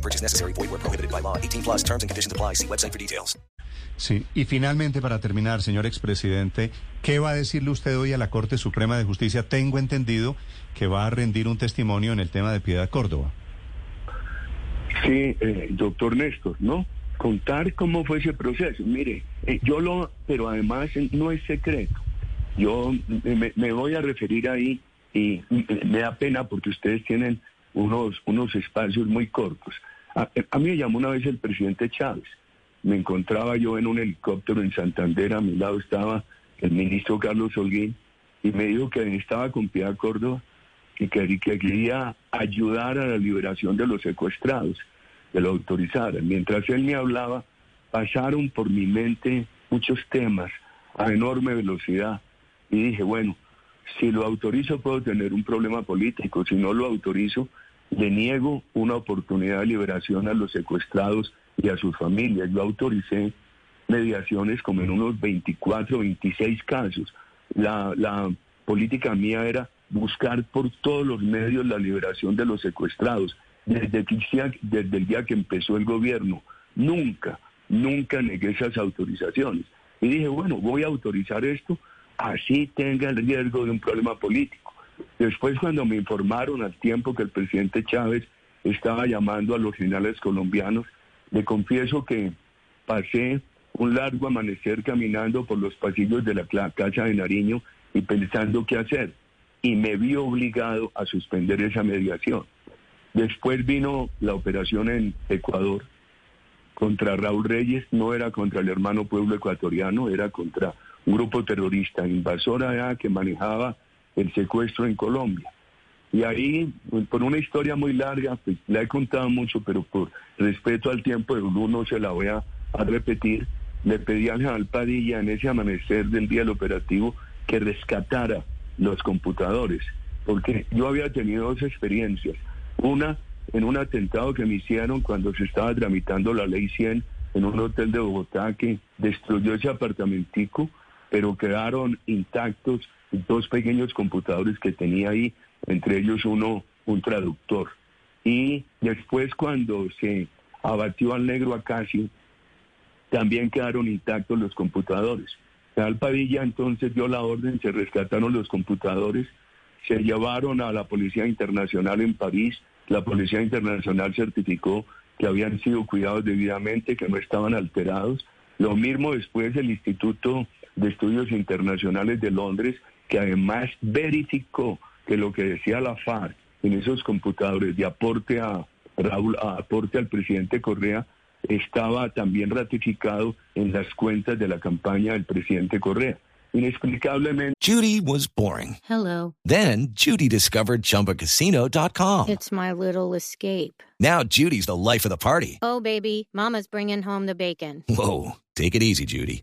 No purchase necessary. Void where prohibited by law. 18 plus terms and conditions apply. See website for details. Sí, y finalmente, para terminar, señor expresidente, ¿qué va a decirle usted hoy a la Corte Suprema de Justicia? Tengo entendido que va a rendir un testimonio en el tema de Piedad Córdoba. Sí, eh, doctor Néstor, ¿no? Contar cómo fue ese proceso. Mire, eh, yo lo, pero además no es secreto. Yo me, me voy a referir ahí y me da pena porque ustedes tienen unos, unos espacios muy cortos. A, mí me llamó una vez el presidente Chávez. Me encontraba yo en un helicóptero en Santander, a mi lado estaba el ministro Carlos Holguín, y me dijo que estaba con Piedad Córdoba y que, que quería ayudar a la liberación de los secuestrados, que lo autorizaran. Mientras él me hablaba, pasaron por mi mente muchos temas a enorme velocidad y dije, bueno, si lo autorizo puedo tener un problema político, si no lo autorizo le niego una oportunidad de liberación a los secuestrados y a sus familias. Yo autoricé mediaciones como en unos 24, 26 casos. La, política mía era buscar por todos los medios la liberación de los secuestrados. Desde, que, desde el día que empezó el gobierno, nunca, nunca negué esas autorizaciones. Y dije, bueno, voy a autorizar esto, así tenga el riesgo de un problema político. Después, cuando me informaron al tiempo que el presidente Chávez estaba llamando a los generales colombianos, le confieso que pasé un largo amanecer caminando por los pasillos de la Casa de Nariño y pensando qué hacer. Y me vi obligado a suspender esa mediación. Después vino la operación en Ecuador contra Raúl Reyes, no era contra el hermano pueblo ecuatoriano, era contra un grupo terrorista, invasor allá que manejaba el secuestro en Colombia. Y ahí, por una historia muy larga, pues la he contado mucho, pero por respeto al tiempo de uno se la voy a, a repetir, le pedí al general Padilla en ese amanecer del día del operativo que rescatara los computadores, porque yo había tenido dos experiencias. Una en un atentado que me hicieron cuando se estaba tramitando la ley 100 en un hotel de Bogotá que destruyó ese apartamentico, pero quedaron intactos dos pequeños computadores que tenía ahí, entre ellos uno, un traductor. Y después cuando se abatió al negro Acacio, también quedaron intactos los computadores. Real Padilla entonces dio la orden, se rescataron los computadores, se llevaron a la Policía Internacional en París, la Policía Internacional certificó que habían sido cuidados debidamente, que no estaban alterados. Lo mismo después el Instituto de Estudios Internacionales de Londres, que además verificó que lo que decía la FARC en esos computadores de aporte a Raúl, a aporte al presidente Correa, estaba también ratificado en las cuentas de la campaña del presidente Correa. Inexplicablemente. Judy was boring. Hello. Then Judy discovered ChumbaCasino.com. It's my little escape. Now Judy's the life of the party. Oh, baby, Mama's bringing home the bacon. Whoa, take it easy, Judy.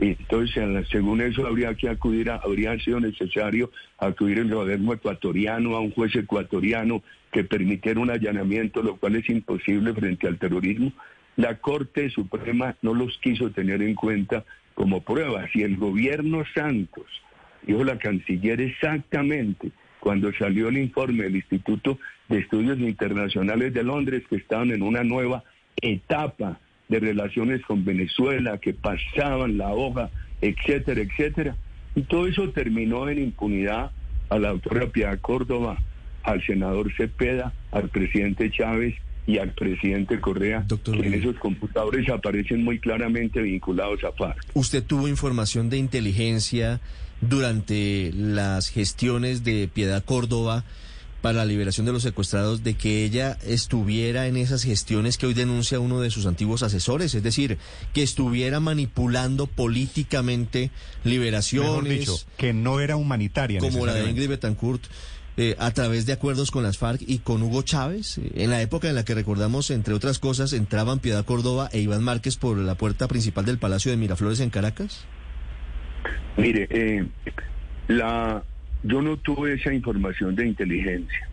Y entonces, según eso, habría que acudir a, habría sido necesario acudir al gobierno ecuatoriano, a un juez ecuatoriano que permitiera un allanamiento, lo cual es imposible frente al terrorismo. La Corte Suprema no los quiso tener en cuenta como prueba. Si el gobierno Santos, dijo la canciller exactamente, cuando salió el informe del Instituto de Estudios Internacionales de Londres, que estaban en una nueva etapa de relaciones con Venezuela, que pasaban la hoja, etcétera, etcétera. Y todo eso terminó en impunidad a la autora Piedad Córdoba, al senador Cepeda, al presidente Chávez y al presidente Correa, Doctor que en esos computadores aparecen muy claramente vinculados a FARC. ¿Usted tuvo información de inteligencia durante las gestiones de Piedad Córdoba para la liberación de los secuestrados de que ella estuviera en esas gestiones que hoy denuncia uno de sus antiguos asesores? Es decir, que estuviera manipulando políticamente liberaciones. Mejor dicho, que no era humanitaria. como la de. Ingrid Betancourt, eh, a través de acuerdos con las FARC y con Hugo Chávez, eh, en la época en la que recordamos, entre otras cosas, entraban Piedad Córdoba e Iván Márquez por la puerta principal del Palacio de Miraflores en Caracas. Mire, eh, la, yo no tuve esa información de inteligencia.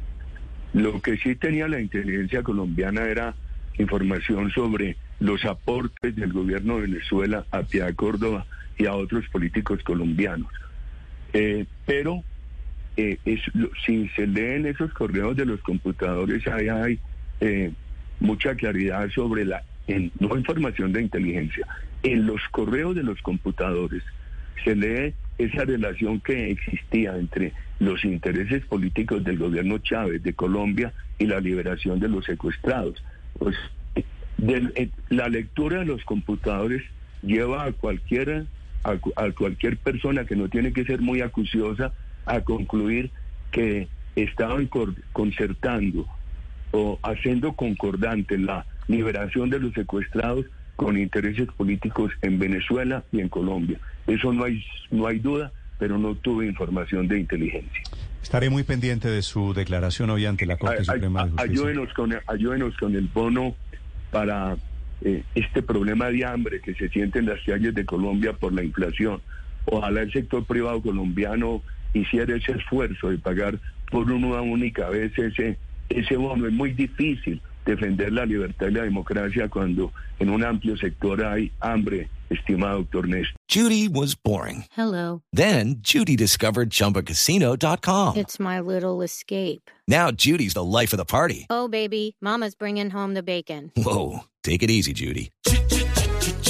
Lo que sí tenía la inteligencia colombiana era información sobre los aportes del gobierno de Venezuela a Piedad Córdoba y a otros políticos colombianos. Eh, pero eh, es, si se leen esos correos de los computadores, ahí hay eh, mucha claridad sobre la, no información de inteligencia, en los correos de los computadores se lee esa relación que existía entre los intereses políticos del gobierno Chávez de Colombia y la liberación de los secuestrados. Pues, del- eh, la lectura de los computadores lleva a cualquiera a, a cualquier persona que no tiene que ser muy acuciosa a concluir que estaban concertando o haciendo concordante la liberación de los secuestrados con intereses políticos en Venezuela y en Colombia. Eso no hay no hay duda, pero no tuve información de inteligencia. Estaré muy pendiente de su declaración hoy ante la Corte Ay- Suprema de ay- Justicia. ayúdenos con el, ayúdenos con el bono para eh, este problema de hambre que se siente en las calles de Colombia por la inflación. Ojalá el sector privado colombiano hiciera ese esfuerzo de pagar por una única vez ese, ese bono. Es muy difícil defender la libertad y la democracia cuando en un amplio sector hay hambre, estimado doctor Néstor. Judy was boring. Hello. Then Judy discovered ChumbaCasino.com. It's my little escape. Now Judy's the life of the party. Oh, baby, Mama's bringing home the bacon. Whoa, take it easy, Judy.